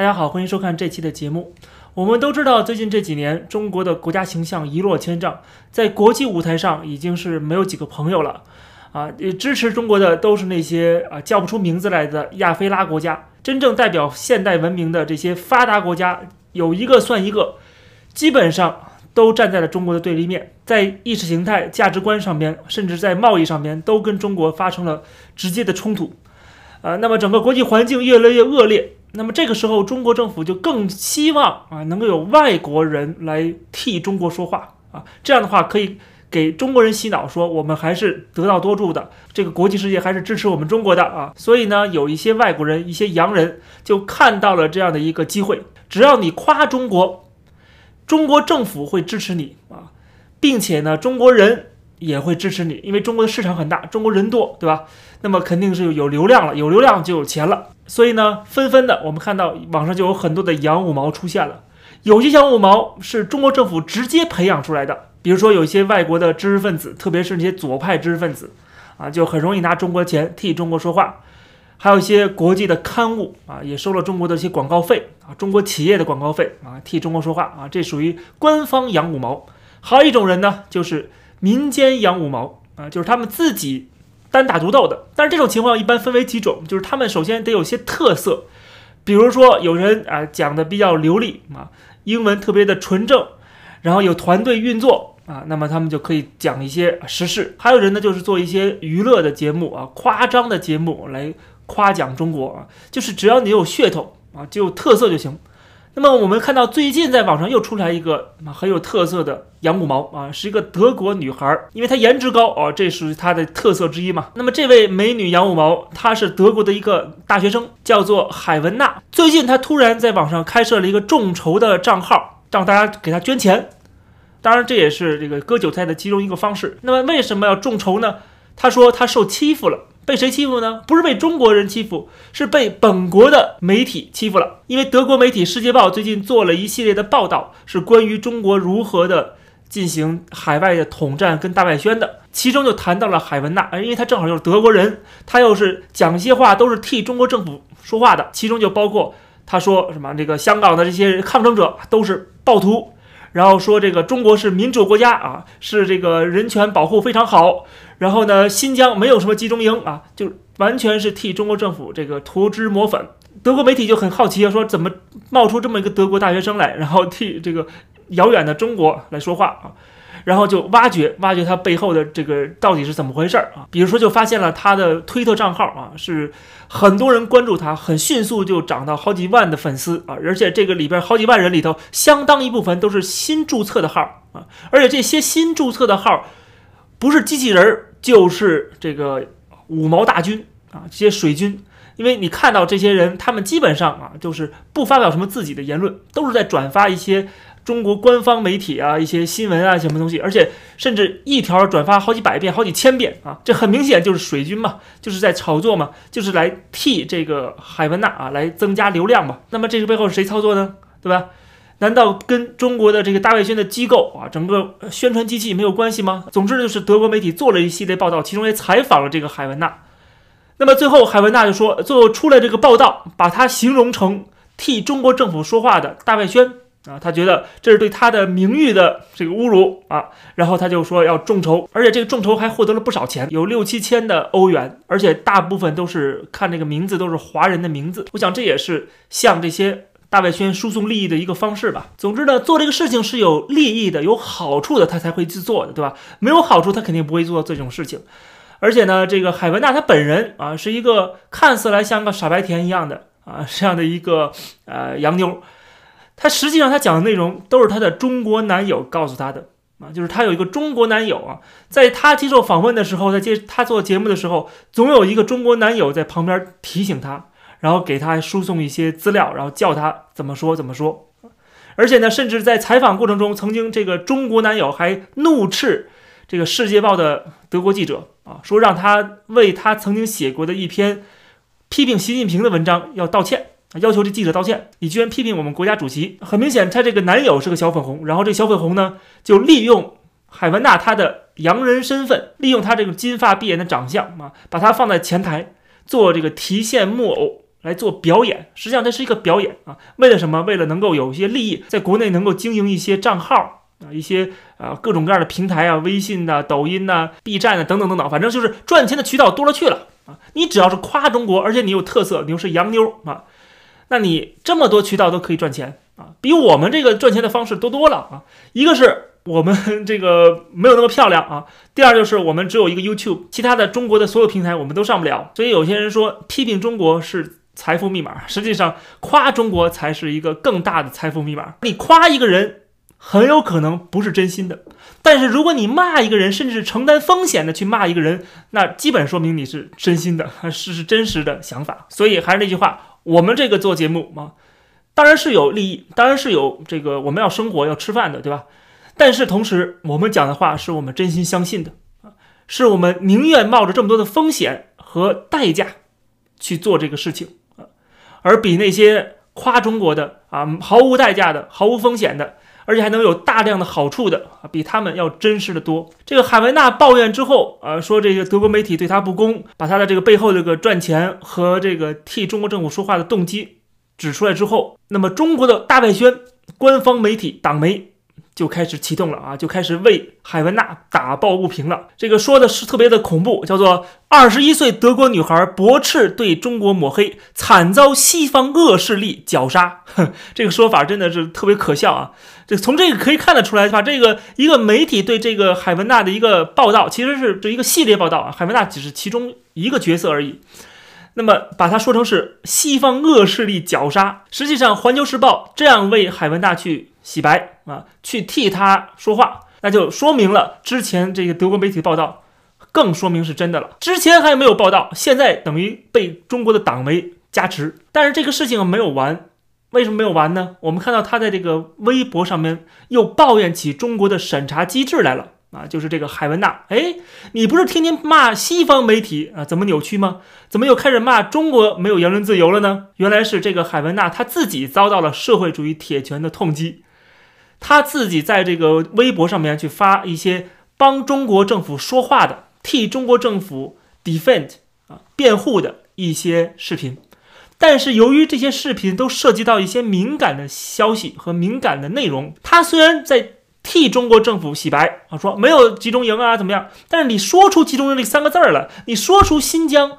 大家好，欢迎收看这期的节目。我们都知道，最近这几年，中国的国家形象一落千丈，在国际舞台上已经是没有几个朋友了。啊，支持中国的都是那些啊叫不出名字来的亚非拉国家。真正代表现代文明的这些发达国家，有一个算一个，基本上都站在了中国的对立面，在意识形态、价值观上面，甚至在贸易上面，都跟中国发生了直接的冲突。呃，那么整个国际环境越来越恶劣。那么这个时候，中国政府就更希望啊，能够有外国人来替中国说话啊，这样的话可以给中国人洗脑，说我们还是得道多助的，这个国际世界还是支持我们中国的啊。所以呢，有一些外国人、一些洋人就看到了这样的一个机会，只要你夸中国，中国政府会支持你啊，并且呢，中国人。也会支持你，因为中国的市场很大，中国人多，对吧？那么肯定是有流量了，有流量就有钱了。所以呢，纷纷的，我们看到网上就有很多的洋五毛出现了。有些洋五毛是中国政府直接培养出来的，比如说有一些外国的知识分子，特别是那些左派知识分子，啊，就很容易拿中国钱替中国说话。还有一些国际的刊物啊，也收了中国的一些广告费啊，中国企业的广告费啊，替中国说话啊，这属于官方洋五毛。还有一种人呢，就是。民间养五毛啊，就是他们自己单打独斗的。但是这种情况一般分为几种，就是他们首先得有些特色，比如说有人啊讲的比较流利啊，英文特别的纯正，然后有团队运作啊，那么他们就可以讲一些时事。还有人呢，就是做一些娱乐的节目啊，夸张的节目来夸奖中国啊，就是只要你有噱头啊，就有特色就行。那么我们看到最近在网上又出来一个很有特色的羊五毛啊，是一个德国女孩，因为她颜值高哦，这是她的特色之一嘛。那么这位美女羊五毛，她是德国的一个大学生，叫做海文娜。最近她突然在网上开设了一个众筹的账号，让大家给她捐钱。当然这也是这个割韭菜的其中一个方式。那么为什么要众筹呢？她说她受欺负了。被谁欺负呢？不是被中国人欺负，是被本国的媒体欺负了。因为德国媒体《世界报》最近做了一系列的报道，是关于中国如何的进行海外的统战跟大外宣的。其中就谈到了海文娜，因为他正好就是德国人，他又是讲些话都是替中国政府说话的。其中就包括他说什么这个香港的这些抗争者都是暴徒。然后说这个中国是民主国家啊，是这个人权保护非常好。然后呢，新疆没有什么集中营啊，就完全是替中国政府这个涂脂抹粉。德国媒体就很好奇啊，说怎么冒出这么一个德国大学生来，然后替这个遥远的中国来说话啊？然后就挖掘挖掘他背后的这个到底是怎么回事儿啊？比如说，就发现了他的推特账号啊，是很多人关注他，很迅速就涨到好几万的粉丝啊，而且这个里边好几万人里头，相当一部分都是新注册的号啊，而且这些新注册的号不是机器人，就是这个五毛大军啊，这些水军，因为你看到这些人，他们基本上啊，就是不发表什么自己的言论，都是在转发一些。中国官方媒体啊，一些新闻啊，什么东西，而且甚至一条转发好几百遍、好几千遍啊，这很明显就是水军嘛，就是在炒作嘛，就是来替这个海文娜啊来增加流量嘛。那么这个背后是谁操作呢？对吧？难道跟中国的这个大外宣的机构啊，整个宣传机器没有关系吗？总之就是德国媒体做了一系列报道，其中也采访了这个海文娜。那么最后海文娜就说，最后出来这个报道，把他形容成替中国政府说话的大外宣。啊，他觉得这是对他的名誉的这个侮辱啊，然后他就说要众筹，而且这个众筹还获得了不少钱，有六七千的欧元，而且大部分都是看这个名字都是华人的名字。我想这也是向这些大外宣输送利益的一个方式吧。总之呢，做这个事情是有利益的、有好处的，他才会去做的，对吧？没有好处，他肯定不会做这种事情。而且呢，这个海文娜她本人啊，是一个看似来像个傻白甜一样的啊这样的一个呃洋妞。他实际上，他讲的内容都是他的中国男友告诉他的啊，就是他有一个中国男友啊，在他接受访问的时候，在接他做节目的时候，总有一个中国男友在旁边提醒他，然后给他输送一些资料，然后叫他怎么说怎么说。而且呢，甚至在采访过程中，曾经这个中国男友还怒斥这个《世界报》的德国记者啊，说让他为他曾经写过的一篇批评习近平的文章要道歉。要求这记者道歉，你居然批评我们国家主席。很明显，他这个男友是个小粉红，然后这小粉红呢，就利用海文娜她的洋人身份，利用她这个金发碧眼的长相啊，把她放在前台做这个提线木偶来做表演，实际上这是一个表演啊。为了什么？为了能够有一些利益，在国内能够经营一些账号啊，一些啊各种各样的平台啊，微信呐、抖音呐、B 站呐等等等等，反正就是赚钱的渠道多了去了啊。你只要是夸中国，而且你有特色，你又是洋妞啊，那你这么多渠道都可以赚钱啊，比我们这个赚钱的方式多多了啊。一个是。我们 这个没有那么漂亮啊。第二就是我们只有一个 YouTube，其他的中国的所有平台我们都上不了。所以有些人说批评中国是财富密码，实际上夸中国才是一个更大的财富密码。你夸一个人很有可能不是真心的，但是如果你骂一个人，甚至是承担风险的去骂一个人，那基本说明你是真心的，是是真实的想法。所以还是那句话，我们这个做节目嘛，当然是有利益，当然是有这个我们要生活要吃饭的，对吧？但是同时，我们讲的话是我们真心相信的啊，是我们宁愿冒着这么多的风险和代价去做这个事情啊，而比那些夸中国的啊毫无代价的、毫无风险的，而且还能有大量的好处的啊，比他们要真实的多。这个海维纳抱怨之后啊，说这个德国媒体对他不公，把他的这个背后这个赚钱和这个替中国政府说话的动机指出来之后，那么中国的大外宣官方媒体党媒。就开始启动了啊，就开始为海文娜打抱不平了。这个说的是特别的恐怖，叫做二十一岁德国女孩驳斥对中国抹黑，惨遭西方恶势力绞杀。这个说法真的是特别可笑啊！这从这个可以看得出来，把这个一个媒体对这个海文娜的一个报道，其实是这一个系列报道啊，海文娜只是其中一个角色而已。那么把它说成是西方恶势力绞杀，实际上《环球时报》这样为海文娜去。洗白啊，去替他说话，那就说明了之前这个德国媒体报道，更说明是真的了。之前还没有报道，现在等于被中国的党媒加持。但是这个事情没有完，为什么没有完呢？我们看到他在这个微博上面又抱怨起中国的审查机制来了啊，就是这个海文娜，哎，你不是天天骂西方媒体啊，怎么扭曲吗？怎么又开始骂中国没有言论自由了呢？原来是这个海文娜他自己遭到了社会主义铁拳的痛击。他自己在这个微博上面去发一些帮中国政府说话的、替中国政府 defend 啊辩护的一些视频，但是由于这些视频都涉及到一些敏感的消息和敏感的内容，他虽然在替中国政府洗白啊，说没有集中营啊怎么样，但是你说出集中营这三个字儿了，你说出新疆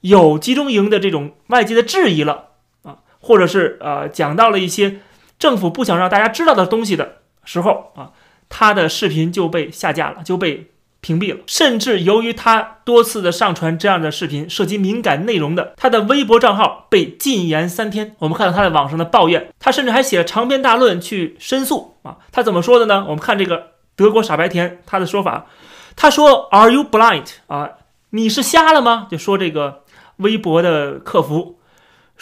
有集中营的这种外界的质疑了啊，或者是呃讲到了一些。政府不想让大家知道的东西的时候啊，他的视频就被下架了，就被屏蔽了。甚至由于他多次的上传这样的视频，涉及敏感内容的，他的微博账号被禁言三天。我们看到他在网上的抱怨，他甚至还写了长篇大论去申诉啊。他怎么说的呢？我们看这个德国傻白甜他的说法，他说：“Are you blind？啊，你是瞎了吗？”就说这个微博的客服。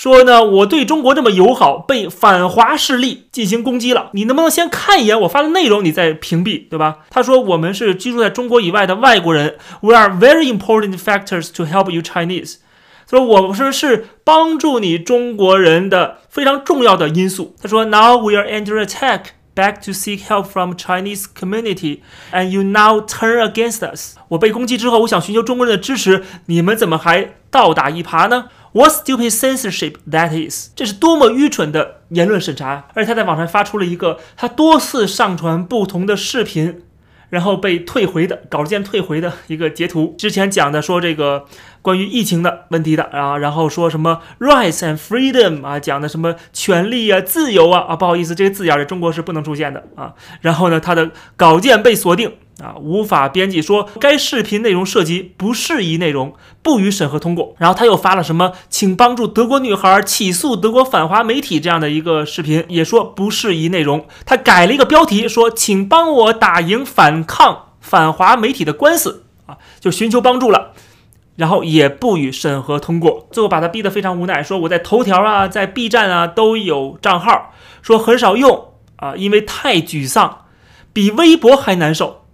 说呢，我对中国这么友好，被反华势力进行攻击了。你能不能先看一眼我发的内容，你再屏蔽，对吧？他说我们是居住在中国以外的外国人，We are very important factors to help you Chinese。他说我们是帮助你中国人的非常重要的因素。他说 Now we are under attack, back to seek help from Chinese community, and you now turn against us。我被攻击之后，我想寻求中国人的支持，你们怎么还倒打一耙呢？What stupid censorship that is！这是多么愚蠢的言论审查！而且他在网上发出了一个他多次上传不同的视频，然后被退回的稿件退回的一个截图。之前讲的说这个关于疫情的问题的啊，然后说什么 rights and freedom 啊，讲的什么权利啊、自由啊啊，不好意思，这个字眼在中国是不能出现的啊。然后呢，他的稿件被锁定。啊，无法编辑说该视频内容涉及不适宜内容，不予审核通过。然后他又发了什么，请帮助德国女孩起诉德国反华媒体这样的一个视频，也说不适宜内容。他改了一个标题，说请帮我打赢反抗反华媒体的官司啊，就寻求帮助了。然后也不予审核通过，最后把他逼得非常无奈，说我在头条啊，在 B 站啊都有账号，说很少用啊，因为太沮丧，比微博还难受。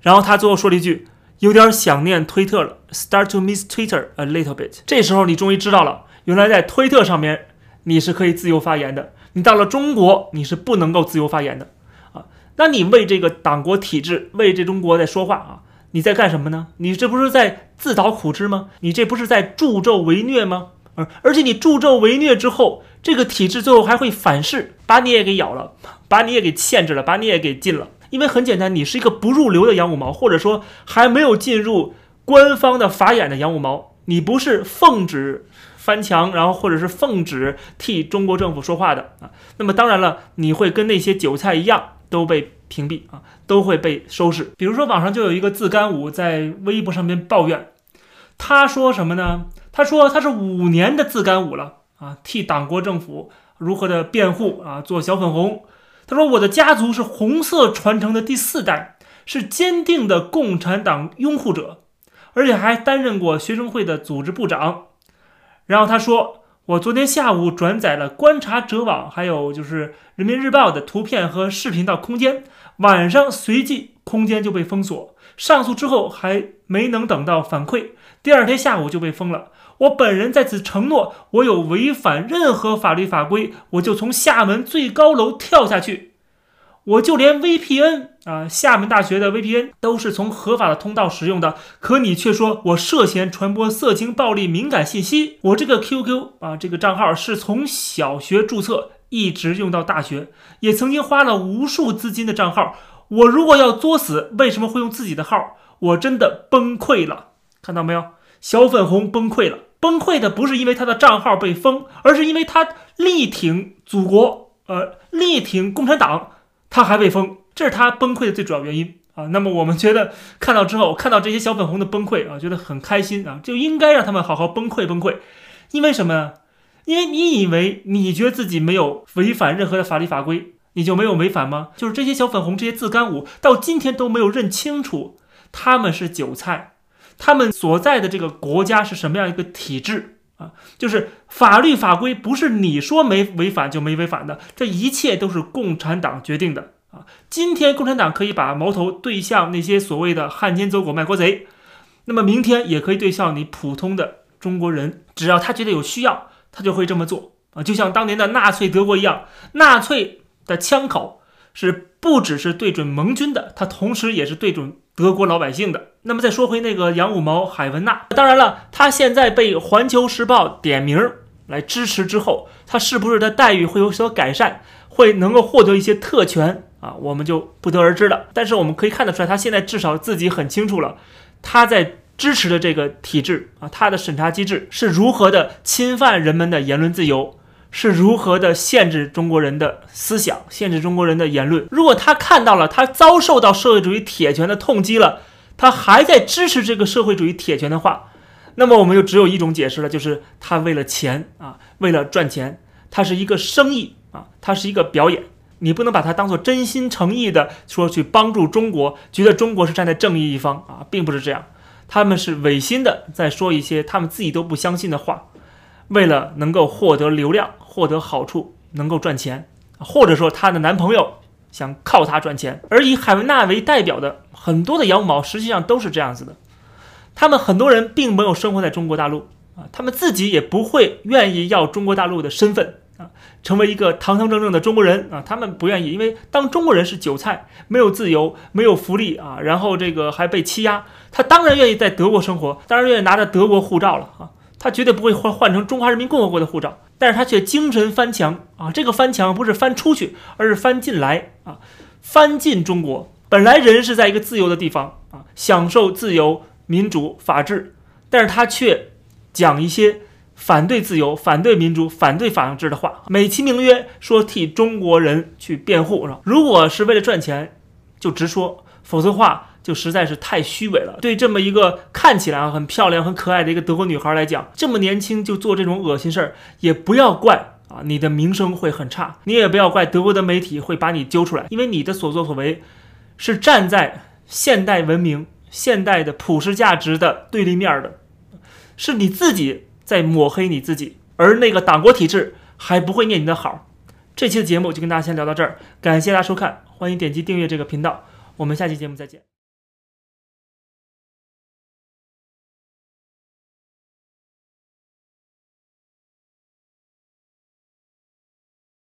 然后他最后说了一句：“有点想念推特了，start to miss Twitter a little bit。”这时候你终于知道了，原来在推特上面你是可以自由发言的，你到了中国你是不能够自由发言的啊！那你为这个党国体制、为这中国在说话啊？你在干什么呢？你这不是在自讨苦吃吗？你这不是在助纣为虐吗？而而且你助纣为虐之后，这个体制最后还会反噬，把你也给咬了，把你也给限制了，把你也给禁了。因为很简单，你是一个不入流的洋五毛，或者说还没有进入官方的法眼的洋五毛，你不是奉旨翻墙，然后或者是奉旨替中国政府说话的啊。那么当然了，你会跟那些韭菜一样都被屏蔽啊，都会被收拾。比如说网上就有一个自干五在微博上面抱怨，他说什么呢？他说他是五年的自干五了啊，替党国政府如何的辩护啊，做小粉红。他说：“我的家族是红色传承的第四代，是坚定的共产党拥护者，而且还担任过学生会的组织部长。”然后他说：“我昨天下午转载了观察者网，还有就是人民日报的图片和视频到空间，晚上随即空间就被封锁。上诉之后还没能等到反馈，第二天下午就被封了。我本人在此承诺，我有违反任何法律法规，我就从厦门最高楼跳下去。”我就连 VPN 啊，厦门大学的 VPN 都是从合法的通道使用的，可你却说我涉嫌传播色情暴力敏感信息。我这个 QQ 啊，这个账号是从小学注册一直用到大学，也曾经花了无数资金的账号。我如果要作死，为什么会用自己的号？我真的崩溃了，看到没有？小粉红崩溃了，崩溃的不是因为他的账号被封，而是因为他力挺祖国，呃，力挺共产党。他还被封，这是他崩溃的最主要原因啊。那么我们觉得看到之后，看到这些小粉红的崩溃啊，觉得很开心啊，就应该让他们好好崩溃崩溃。因为什么呢？因为你以为你觉得自己没有违反任何的法律法规，你就没有违反吗？就是这些小粉红、这些自干五到今天都没有认清楚他们是韭菜，他们所在的这个国家是什么样一个体制。啊，就是法律法规不是你说没违反就没违反的，这一切都是共产党决定的啊！今天共产党可以把矛头对向那些所谓的汉奸走狗卖国贼，那么明天也可以对向你普通的中国人，只要他觉得有需要，他就会这么做啊！就像当年的纳粹德国一样，纳粹的枪口是不只是对准盟军的，他同时也是对准。德国老百姓的。那么再说回那个杨五毛海文娜，当然了，他现在被《环球时报》点名来支持之后，他是不是的待遇会有所改善，会能够获得一些特权啊？我们就不得而知了。但是我们可以看得出来，他现在至少自己很清楚了，他在支持的这个体制啊，他的审查机制是如何的侵犯人们的言论自由。是如何的限制中国人的思想，限制中国人的言论？如果他看到了他遭受到社会主义铁拳的痛击了，他还在支持这个社会主义铁拳的话，那么我们就只有一种解释了，就是他为了钱啊，为了赚钱，他是一个生意啊，他是一个表演。你不能把他当做真心诚意的说去帮助中国，觉得中国是站在正义一方啊，并不是这样，他们是违心的在说一些他们自己都不相信的话。为了能够获得流量、获得好处、能够赚钱，或者说她的男朋友想靠她赚钱，而以海文娜为代表的很多的羊毛实际上都是这样子的。他们很多人并没有生活在中国大陆啊，他们自己也不会愿意要中国大陆的身份啊，成为一个堂堂正正的中国人啊，他们不愿意，因为当中国人是韭菜，没有自由，没有福利啊，然后这个还被欺压，他当然愿意在德国生活，当然愿意拿着德国护照了啊。他绝对不会换换成中华人民共和国的护照，但是他却精神翻墙啊！这个翻墙不是翻出去，而是翻进来啊！翻进中国，本来人是在一个自由的地方啊，享受自由、民主、法治，但是他却讲一些反对自由、反对民主、反对法治的话，美其名曰说替中国人去辩护。如果是为了赚钱，就直说，否则话。就实在是太虚伪了。对这么一个看起来啊很漂亮、很可爱的一个德国女孩来讲，这么年轻就做这种恶心事儿，也不要怪啊，你的名声会很差。你也不要怪德国的媒体会把你揪出来，因为你的所作所为是站在现代文明、现代的普世价值的对立面的，是你自己在抹黑你自己，而那个党国体制还不会念你的好。这期的节目就跟大家先聊到这儿，感谢大家收看，欢迎点击订阅这个频道，我们下期节目再见。